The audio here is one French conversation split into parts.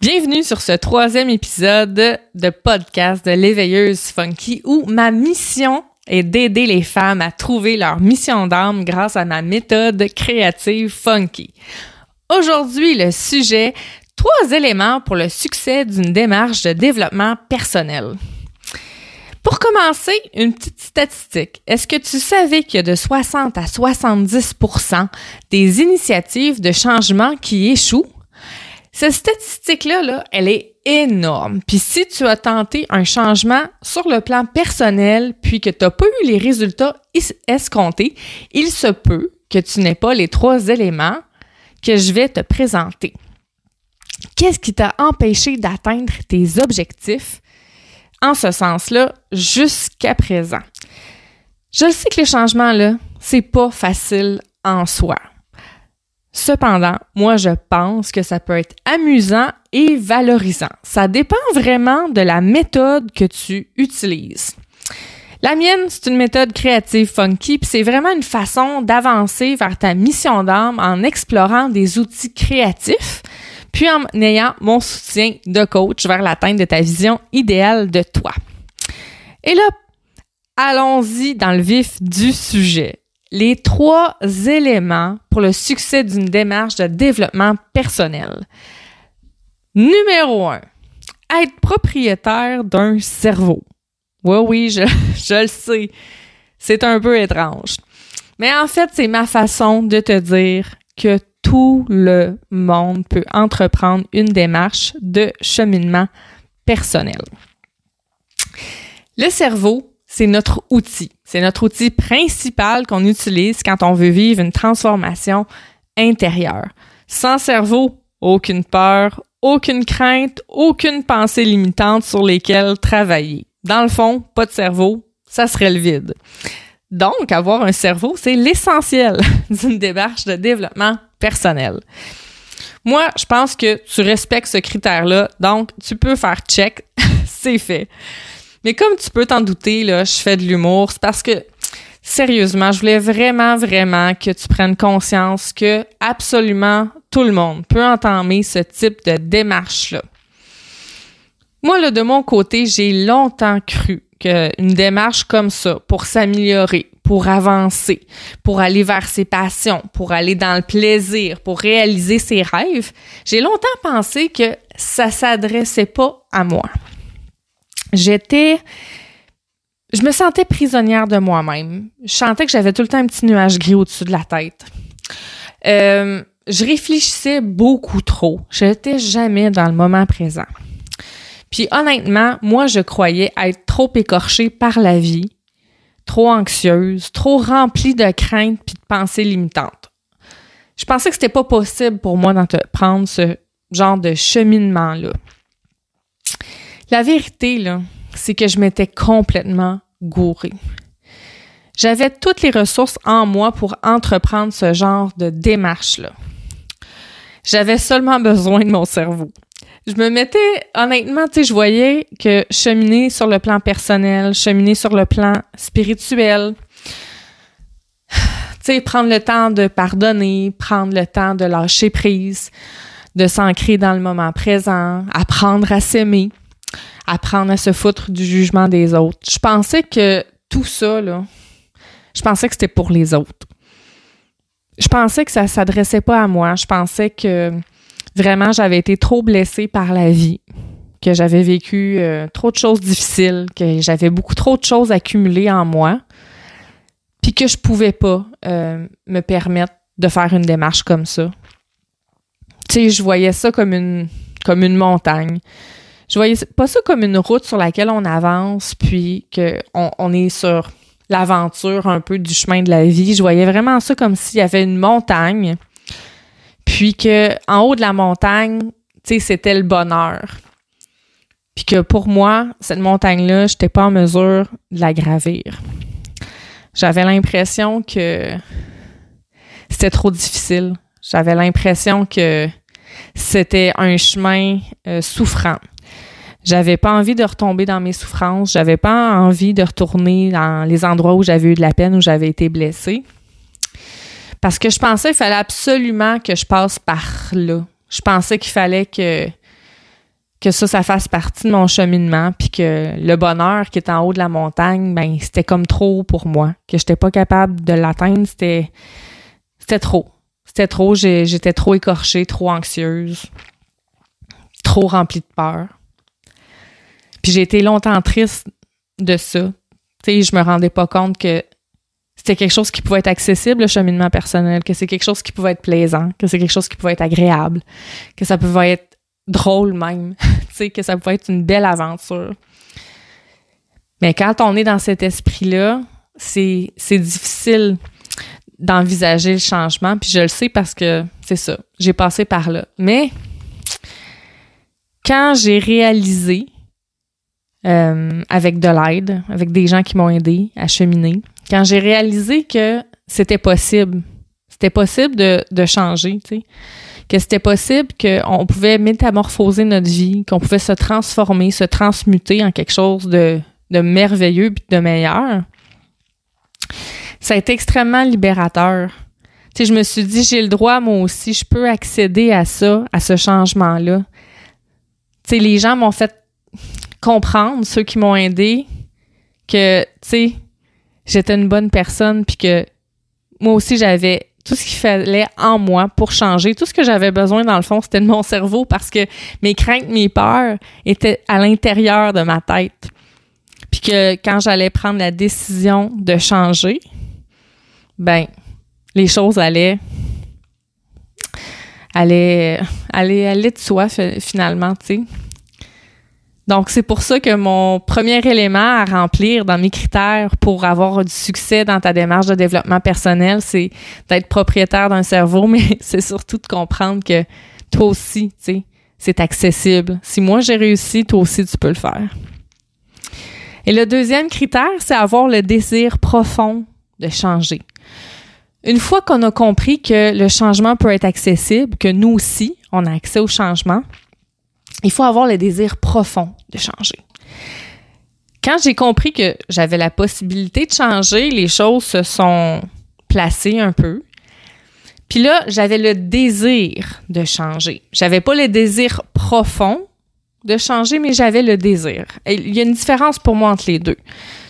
Bienvenue sur ce troisième épisode de podcast de l'éveilleuse funky où ma mission est d'aider les femmes à trouver leur mission d'âme grâce à ma méthode créative funky. Aujourd'hui, le sujet trois éléments pour le succès d'une démarche de développement personnel. Pour commencer, une petite statistique. Est-ce que tu savais qu'il y a de 60 à 70% des initiatives de changement qui échouent? Cette statistique-là, là, elle est énorme. Puis si tu as tenté un changement sur le plan personnel, puis que tu n'as pas eu les résultats escomptés, il se peut que tu n'aies pas les trois éléments que je vais te présenter. Qu'est-ce qui t'a empêché d'atteindre tes objectifs en ce sens-là jusqu'à présent? Je sais que les changements, là, c'est pas facile en soi. Cependant, moi, je pense que ça peut être amusant et valorisant. Ça dépend vraiment de la méthode que tu utilises. La mienne, c'est une méthode créative funky, puis c'est vraiment une façon d'avancer vers ta mission d'âme en explorant des outils créatifs, puis en ayant mon soutien de coach vers l'atteinte de ta vision idéale de toi. Et là, allons-y dans le vif du sujet les trois éléments pour le succès d'une démarche de développement personnel. Numéro un, être propriétaire d'un cerveau. Oui, oui, je, je le sais. C'est un peu étrange. Mais en fait, c'est ma façon de te dire que tout le monde peut entreprendre une démarche de cheminement personnel. Le cerveau, c'est notre outil. C'est notre outil principal qu'on utilise quand on veut vivre une transformation intérieure. Sans cerveau, aucune peur, aucune crainte, aucune pensée limitante sur lesquelles travailler. Dans le fond, pas de cerveau, ça serait le vide. Donc, avoir un cerveau, c'est l'essentiel d'une démarche de développement personnel. Moi, je pense que tu respectes ce critère-là, donc tu peux faire check, c'est fait. Mais comme tu peux t'en douter, là, je fais de l'humour. C'est parce que, sérieusement, je voulais vraiment, vraiment que tu prennes conscience que absolument tout le monde peut entamer ce type de démarche-là. Moi, là, de mon côté, j'ai longtemps cru qu'une démarche comme ça, pour s'améliorer, pour avancer, pour aller vers ses passions, pour aller dans le plaisir, pour réaliser ses rêves, j'ai longtemps pensé que ça s'adressait pas à moi j'étais je me sentais prisonnière de moi-même. Je sentais que j'avais tout le temps un petit nuage gris au-dessus de la tête. Euh, je réfléchissais beaucoup trop. Je n'étais jamais dans le moment présent. Puis honnêtement, moi, je croyais être trop écorchée par la vie, trop anxieuse, trop remplie de craintes puis de pensées limitantes. Je pensais que c'était pas possible pour moi d'entreprendre ce genre de cheminement-là. La vérité, là, c'est que je m'étais complètement gourée. J'avais toutes les ressources en moi pour entreprendre ce genre de démarche-là. J'avais seulement besoin de mon cerveau. Je me mettais, honnêtement, tu sais, je voyais que cheminer sur le plan personnel, cheminer sur le plan spirituel, tu sais, prendre le temps de pardonner, prendre le temps de lâcher prise, de s'ancrer dans le moment présent, apprendre à s'aimer, apprendre à se foutre du jugement des autres. Je pensais que tout ça, là, je pensais que c'était pour les autres. Je pensais que ça s'adressait pas à moi. Je pensais que vraiment j'avais été trop blessée par la vie, que j'avais vécu euh, trop de choses difficiles, que j'avais beaucoup trop de choses accumulées en moi, puis que je pouvais pas euh, me permettre de faire une démarche comme ça. Tu sais, je voyais ça comme une montagne je voyais pas ça comme une route sur laquelle on avance, puis qu'on on est sur l'aventure un peu du chemin de la vie. Je voyais vraiment ça comme s'il y avait une montagne, puis que en haut de la montagne, tu sais, c'était le bonheur. Puis que pour moi, cette montagne-là, je n'étais pas en mesure de la gravir. J'avais l'impression que c'était trop difficile. J'avais l'impression que c'était un chemin euh, souffrant. J'avais pas envie de retomber dans mes souffrances. J'avais pas envie de retourner dans les endroits où j'avais eu de la peine, où j'avais été blessée. Parce que je pensais qu'il fallait absolument que je passe par là. Je pensais qu'il fallait que que ça, ça fasse partie de mon cheminement, puis que le bonheur qui est en haut de la montagne, ben c'était comme trop pour moi, que j'étais pas capable de l'atteindre, c'était c'était trop. C'était trop, j'étais trop écorchée, trop anxieuse, trop remplie de peur. Puis j'ai été longtemps triste de ça. Tu sais, je me rendais pas compte que c'était quelque chose qui pouvait être accessible, le cheminement personnel, que c'est quelque chose qui pouvait être plaisant, que c'est quelque chose qui pouvait être agréable, que ça pouvait être drôle même, tu sais, que ça pouvait être une belle aventure. Mais quand on est dans cet esprit-là, c'est difficile d'envisager le changement, puis je le sais parce que c'est ça, j'ai passé par là. Mais quand j'ai réalisé euh, avec de l'aide, avec des gens qui m'ont aidé à cheminer, quand j'ai réalisé que c'était possible, c'était possible de, changer, tu sais, que c'était possible qu'on pouvait métamorphoser notre vie, qu'on pouvait se transformer, se transmuter en quelque chose de, de merveilleux et de meilleur, ça a été extrêmement libérateur. Tu sais, je me suis dit, j'ai le droit, moi aussi, je peux accéder à ça, à ce changement-là. Tu sais, les gens m'ont fait comprendre, ceux qui m'ont aidé, que, tu sais, j'étais une bonne personne, puis que moi aussi, j'avais tout ce qu'il fallait en moi pour changer. Tout ce que j'avais besoin, dans le fond, c'était de mon cerveau parce que mes craintes, mes peurs étaient à l'intérieur de ma tête. Puis que quand j'allais prendre la décision de changer, ben, les choses allaient, allaient, allaient, allaient de soi finalement, tu sais. Donc, c'est pour ça que mon premier élément à remplir dans mes critères pour avoir du succès dans ta démarche de développement personnel, c'est d'être propriétaire d'un cerveau, mais c'est surtout de comprendre que toi aussi, tu sais, c'est accessible. Si moi j'ai réussi, toi aussi tu peux le faire. Et le deuxième critère, c'est avoir le désir profond de changer. Une fois qu'on a compris que le changement peut être accessible, que nous aussi, on a accès au changement, il faut avoir le désir profond de changer. Quand j'ai compris que j'avais la possibilité de changer, les choses se sont placées un peu. Puis là, j'avais le désir de changer. J'avais pas le désir profond de changer, mais j'avais le désir. il y a une différence pour moi entre les deux.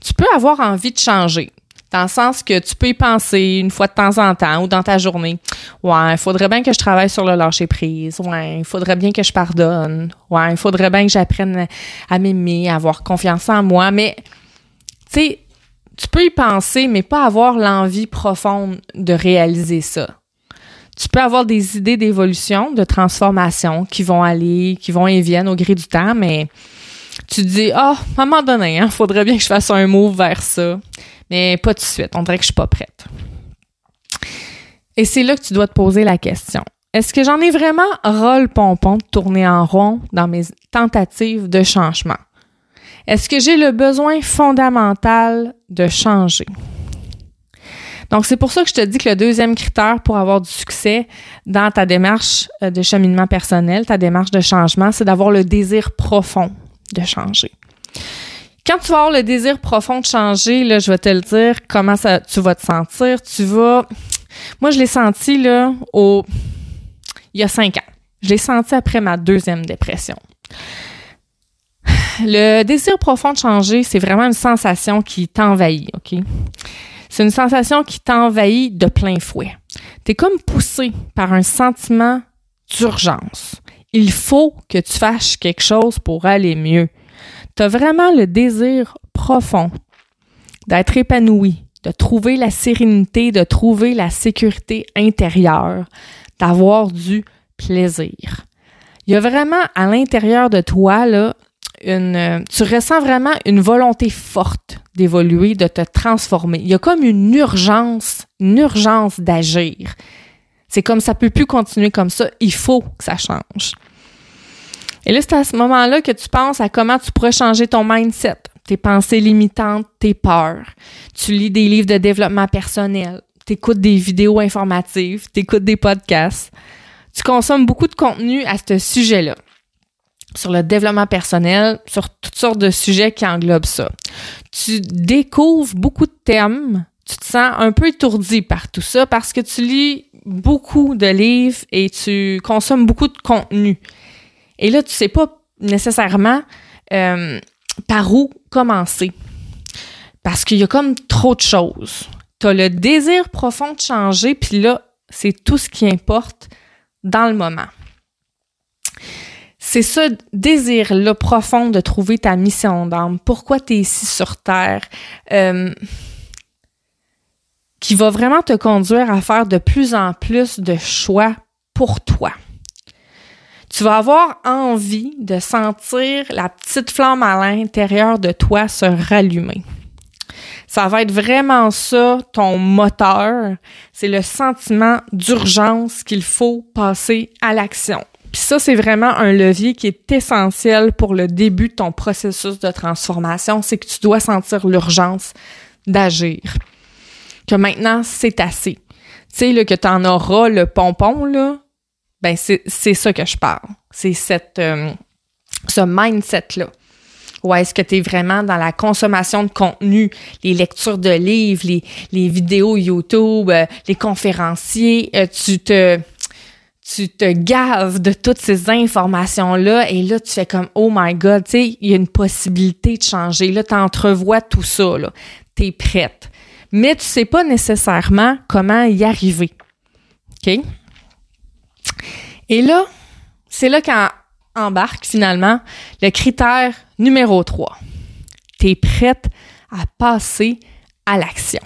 Tu peux avoir envie de changer dans le sens que tu peux y penser une fois de temps en temps ou dans ta journée. Ouais, il faudrait bien que je travaille sur le lâcher prise. Ouais, il faudrait bien que je pardonne. Ouais, il faudrait bien que j'apprenne à m'aimer, à avoir confiance en moi. Mais, tu sais, tu peux y penser, mais pas avoir l'envie profonde de réaliser ça. Tu peux avoir des idées d'évolution, de transformation qui vont aller, qui vont et viennent au gré du temps, mais tu te dis, ah, à un moment donné, il hein, faudrait bien que je fasse un move vers ça mais pas tout de suite. On dirait que je suis pas prête. Et c'est là que tu dois te poser la question. Est-ce que j'en ai vraiment ras pompon de tourner en rond dans mes tentatives de changement? Est-ce que j'ai le besoin fondamental de changer? Donc, c'est pour ça que je te dis que le deuxième critère pour avoir du succès dans ta démarche euh, de cheminement personnel, ta démarche de changement, c'est d'avoir le désir profond de changer. Quand tu vas avoir le désir profond de changer, là, je vais te le dire, comment ça, tu vas te sentir. Tu vas. Moi, je l'ai senti là au. Il y a cinq ans. Je l'ai senti après ma deuxième dépression. Le désir profond de changer, c'est vraiment une sensation qui t'envahit, OK? C'est une sensation qui t'envahit de plein fouet. Tu es comme poussé par un sentiment d'urgence. Il faut que tu fasses quelque chose pour aller mieux tu as vraiment le désir profond d'être épanoui, de trouver la sérénité, de trouver la sécurité intérieure, d'avoir du plaisir. Il y a vraiment à l'intérieur de toi, là, une, tu ressens vraiment une volonté forte d'évoluer, de te transformer. Il y a comme une urgence, une urgence d'agir. C'est comme ça peut plus continuer comme ça, il faut que ça change. Et là, c'est à ce moment-là que tu penses à comment tu pourrais changer ton mindset, tes pensées limitantes, tes peurs. Tu lis des livres de développement personnel, tu écoutes des vidéos informatives, tu écoutes des podcasts. Tu consommes beaucoup de contenu à ce sujet-là sur le développement personnel, sur toutes sortes de sujets qui englobent ça. Tu découvres beaucoup de thèmes, tu te sens un peu étourdi par tout ça parce que tu lis beaucoup de livres et tu consommes beaucoup de contenu. Et là, tu sais pas nécessairement euh, par où commencer. Parce qu'il y a comme trop de choses. Tu as le désir profond de changer, puis là, c'est tout ce qui importe dans le moment. C'est ce désir-là profond de trouver ta mission d'âme, pourquoi tu es ici sur Terre, euh, qui va vraiment te conduire à faire de plus en plus de choix pour toi. Tu vas avoir envie de sentir la petite flamme à l'intérieur de toi se rallumer. Ça va être vraiment ça, ton moteur. C'est le sentiment d'urgence qu'il faut passer à l'action. Puis ça, c'est vraiment un levier qui est essentiel pour le début de ton processus de transformation, c'est que tu dois sentir l'urgence d'agir. Que maintenant, c'est assez. Tu sais, que tu en auras le pompon, là, ben c'est ça que je parle. C'est cette euh, ce mindset-là. Ou est-ce que tu es vraiment dans la consommation de contenu, les lectures de livres, les, les vidéos YouTube, euh, les conférenciers, euh, tu te tu te gaves de toutes ces informations-là et là, tu fais comme, oh my God, tu sais, il y a une possibilité de changer. Là, tu entrevois tout ça. Tu es prête. Mais tu sais pas nécessairement comment y arriver. OK? Et là, c'est là qu'embarque finalement le critère numéro 3. Tu es prête à passer à l'action.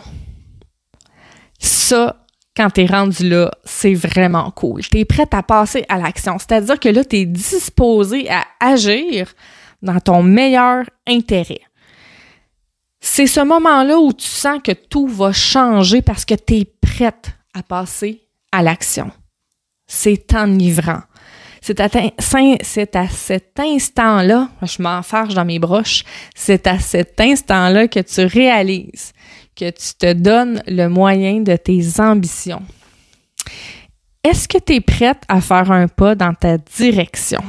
Ça, quand tu es rendu là, c'est vraiment cool. Tu es prête à passer à l'action. C'est-à-dire que là, tu es disposé à agir dans ton meilleur intérêt. C'est ce moment-là où tu sens que tout va changer parce que tu es prête à passer à l'action. C'est enivrant. C'est à, cet instant-là, je m'enfarge dans mes broches, c'est à cet instant-là que tu réalises que tu te donnes le moyen de tes ambitions. Est-ce que tu es prête à faire un pas dans ta direction?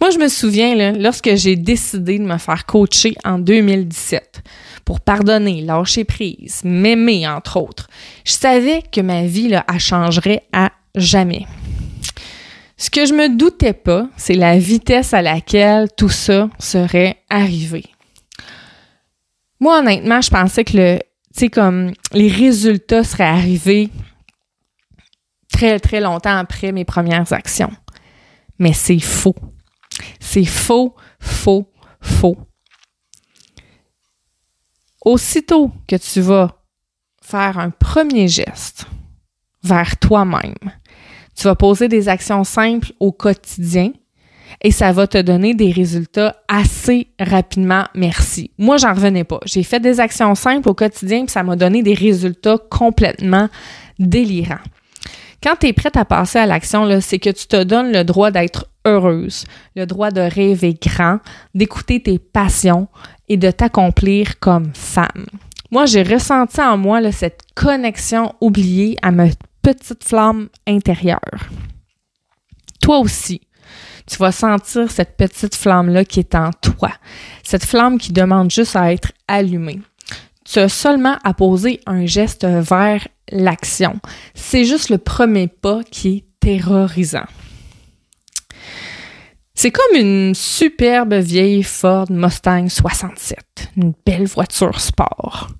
Moi, je me souviens, lorsque j'ai décidé de me faire coacher en 2017 pour pardonner, lâcher prise, m'aimer, entre autres, je savais que ma vie là, changerait à jamais. Ce que je me doutais pas, c'est la vitesse à laquelle tout ça serait arrivé. Moi, honnêtement, je pensais que le, les résultats seraient arrivés très, très longtemps après mes premières actions. Mais c'est faux. C'est faux, faux, faux. Aussitôt que tu vas faire un premier geste vers toi-même, tu vas poser des actions simples au quotidien et ça va te donner des résultats assez rapidement. Merci. Moi, j'en revenais pas. J'ai fait des actions simples au quotidien et ça m'a donné des résultats complètement délirants. Quand tu es prête à passer à l'action, c'est que tu te donnes le droit d'être heureuse, le droit de rêver grand, d'écouter tes passions et de t'accomplir comme femme. Moi, j'ai ressenti en moi cette connexion oubliée à ma petite flamme intérieure. Toi aussi, tu vas sentir cette petite flamme-là qui est en toi, cette flamme qui demande juste à être allumée. Tu as seulement à poser un geste vers l'action. C'est juste le premier pas qui est terrorisant. C'est comme une superbe vieille Ford Mustang 67, une belle voiture sport.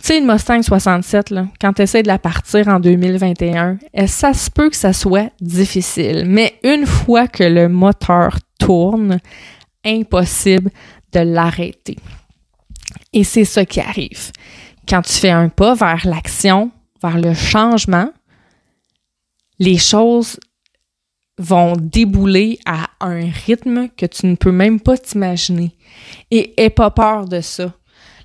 Tu sais, une Mustang 67, là, quand tu essaies de la partir en 2021, ça se peut que ça soit difficile? Mais une fois que le moteur tourne, impossible de l'arrêter. Et c'est ça qui arrive. Quand tu fais un pas vers l'action, vers le changement, les choses vont débouler à un rythme que tu ne peux même pas t'imaginer. Et aie pas peur de ça.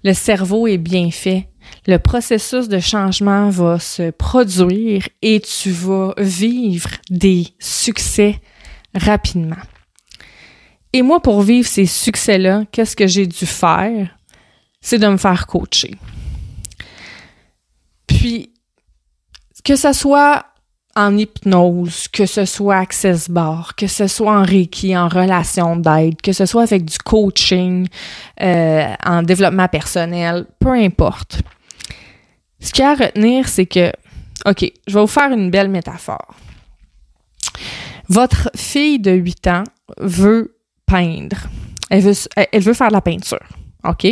Le cerveau est bien fait le processus de changement va se produire et tu vas vivre des succès rapidement. Et moi, pour vivre ces succès-là, qu'est-ce que j'ai dû faire? C'est de me faire coacher. Puis, que ce soit en hypnose, que ce soit Access Bar, que ce soit en Reiki, en relation d'aide, que ce soit avec du coaching, euh, en développement personnel, peu importe. Ce qu'il y a à retenir, c'est que, OK, je vais vous faire une belle métaphore. Votre fille de 8 ans veut peindre. Elle veut, elle veut faire de la peinture. OK?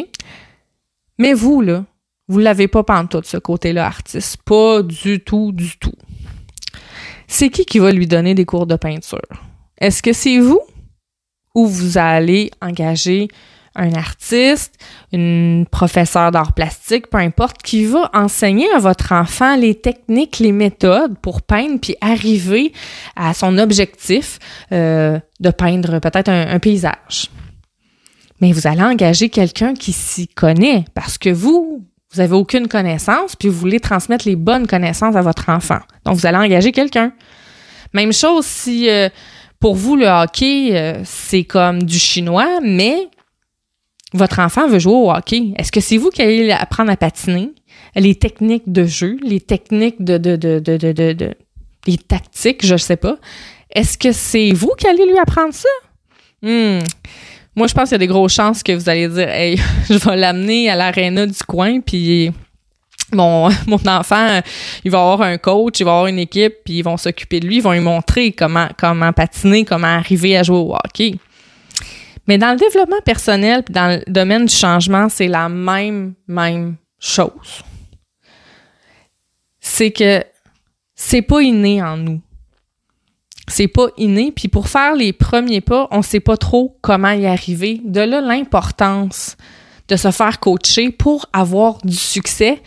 Mais vous, là, vous l'avez pas pantoute, ce côté-là, artiste. Pas du tout, du tout. C'est qui qui va lui donner des cours de peinture? Est-ce que c'est vous? Ou vous allez engager un artiste, une professeure d'art plastique, peu importe, qui va enseigner à votre enfant les techniques, les méthodes pour peindre, puis arriver à son objectif euh, de peindre peut-être un, paysage? Mais vous allez engager quelqu'un qui s'y connaît parce que vous, vous avez aucune connaissance, puis vous voulez transmettre les bonnes connaissances à votre enfant. Donc, vous allez engager quelqu'un. Même chose si euh, pour vous, le hockey, euh, c'est comme du chinois, mais votre enfant veut jouer au hockey. Est-ce que c'est vous qui allez apprendre à patiner? Les techniques de jeu, les techniques de, de, de, de, de, de les tactiques, je ne sais pas. Est-ce que c'est vous qui allez lui apprendre ça? Hmm. Moi, je pense qu'il y a des grosses chances que vous allez dire Hey, je vais l'amener à l'aréna du coin, puis mon, enfant, il va avoir un coach, il va avoir une équipe, puis ils vont s'occuper de lui, ils vont lui montrer comment, comment patiner, comment arriver à jouer au hockey. Mais dans le développement personnel, dans le domaine du changement, c'est la même, même chose. C'est que c'est pas inné en nous. C'est pas inné. Puis pour faire les premiers pas, on sait pas trop comment y arriver. De là, l'importance de se faire coacher pour avoir du succès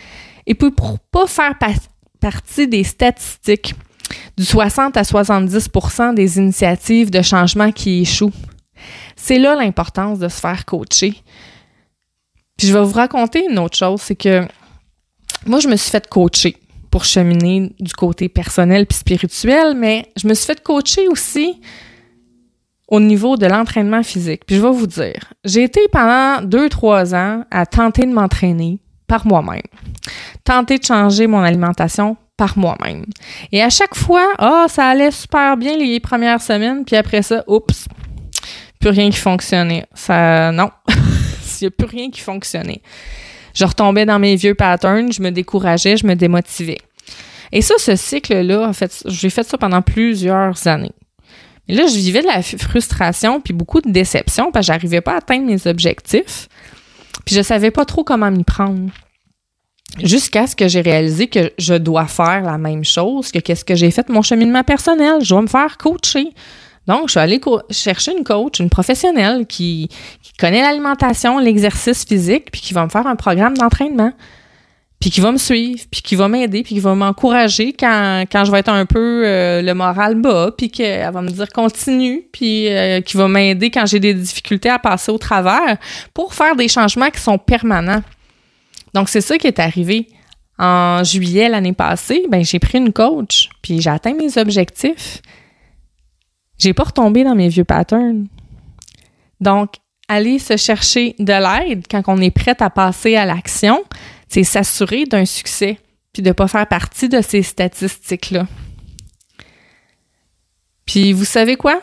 et puis pour pas faire partie des statistiques du 60 à 70% des initiatives de changement qui échouent. C'est là l'importance de se faire coacher. Puis je vais vous raconter une autre chose, c'est que moi, je me suis fait coacher pour cheminer du côté personnel puis spirituel, mais je me suis fait coacher aussi au niveau de l'entraînement physique. Puis je vais vous dire, j'ai été pendant deux, trois ans à tenter de m'entraîner par moi-même, tenter de changer mon alimentation par moi-même. Et à chaque fois, ah, oh, ça allait super bien les premières semaines, puis après ça, oups, plus rien qui fonctionnait. Ça, non, il n'y a plus rien qui fonctionnait. Je retombais dans mes vieux patterns, je me décourageais, je me démotivais. Et ça, ce cycle-là, en fait, j'ai fait ça pendant plusieurs années. Et là, je vivais de la frustration puis beaucoup de déception parce que j'arrivais pas à atteindre mes objectifs. Puis je savais pas trop comment m'y prendre. Jusqu'à ce que j'ai réalisé que je dois faire la même chose que qu'est-ce que j'ai fait mon cheminement personnel. Je dois me faire coacher. Donc, je suis allée chercher une coach, une professionnelle qui, connaît l'alimentation, l'exercice physique, puis qui va me faire un programme d'entraînement, puis qui va me suivre, puis qui va m'aider, puis qui va m'encourager quand, quand je vais être un peu euh, le moral bas, puis qu'elle va me dire continue, puis euh, qui va m'aider quand j'ai des difficultés à passer au travers pour faire des changements qui sont permanents. Donc, c'est ça qui est arrivé. En juillet l'année passée, ben j'ai pris une coach, puis j'ai atteint mes objectifs j'ai pas retombé dans mes vieux patterns. Donc, aller se chercher de l'aide quand on est prête à passer à l'action, c'est s'assurer d'un succès, puis de pas faire partie de ces statistiques-là. Puis vous savez quoi?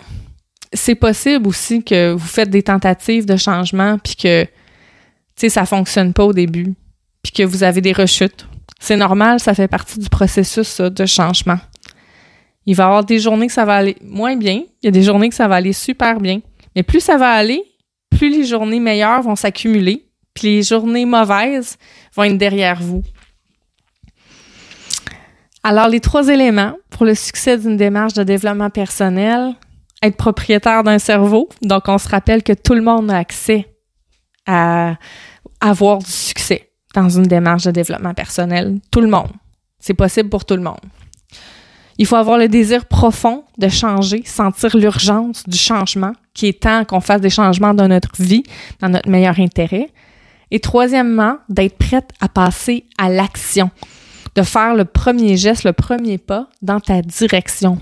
C'est possible aussi que vous faites des tentatives de changement, puis que, tu sais, ça fonctionne pas au début, puis que vous avez des rechutes. C'est normal, ça fait partie du processus de changement. Il va y avoir des journées que ça va aller moins bien. Il y a des journées que ça va aller super bien. Mais plus ça va aller, plus les journées meilleures vont s'accumuler. Puis les journées mauvaises vont être derrière vous. Alors, les trois éléments pour le succès d'une démarche de développement personnel, être propriétaire d'un cerveau. Donc, on se rappelle que tout le monde a accès à avoir du succès dans une démarche de développement personnel. Tout le monde. C'est possible pour tout le monde. Il faut avoir le désir profond de changer, sentir l'urgence du changement, qui est temps qu'on fasse des changements dans notre vie, dans notre meilleur intérêt. Et troisièmement, d'être prête à passer à l'action, de faire le premier geste, le premier pas dans ta direction.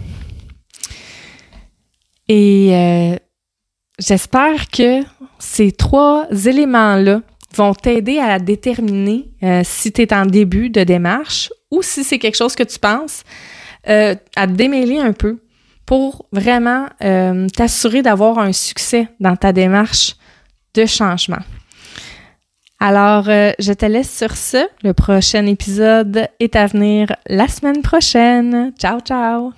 Et euh, j'espère que ces trois éléments-là vont t'aider à déterminer euh, si tu es en début de démarche ou si c'est quelque chose que tu penses euh, à te démêler un peu pour vraiment euh, t'assurer d'avoir un succès dans ta démarche de changement. Alors, euh, je te laisse sur ce. Le prochain épisode est à venir la semaine prochaine. Ciao, ciao!